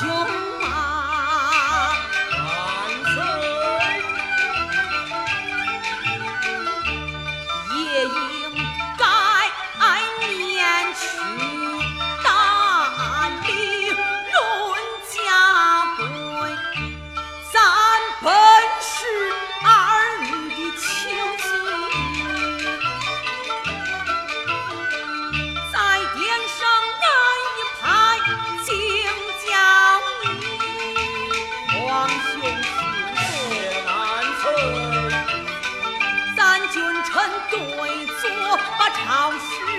秋 town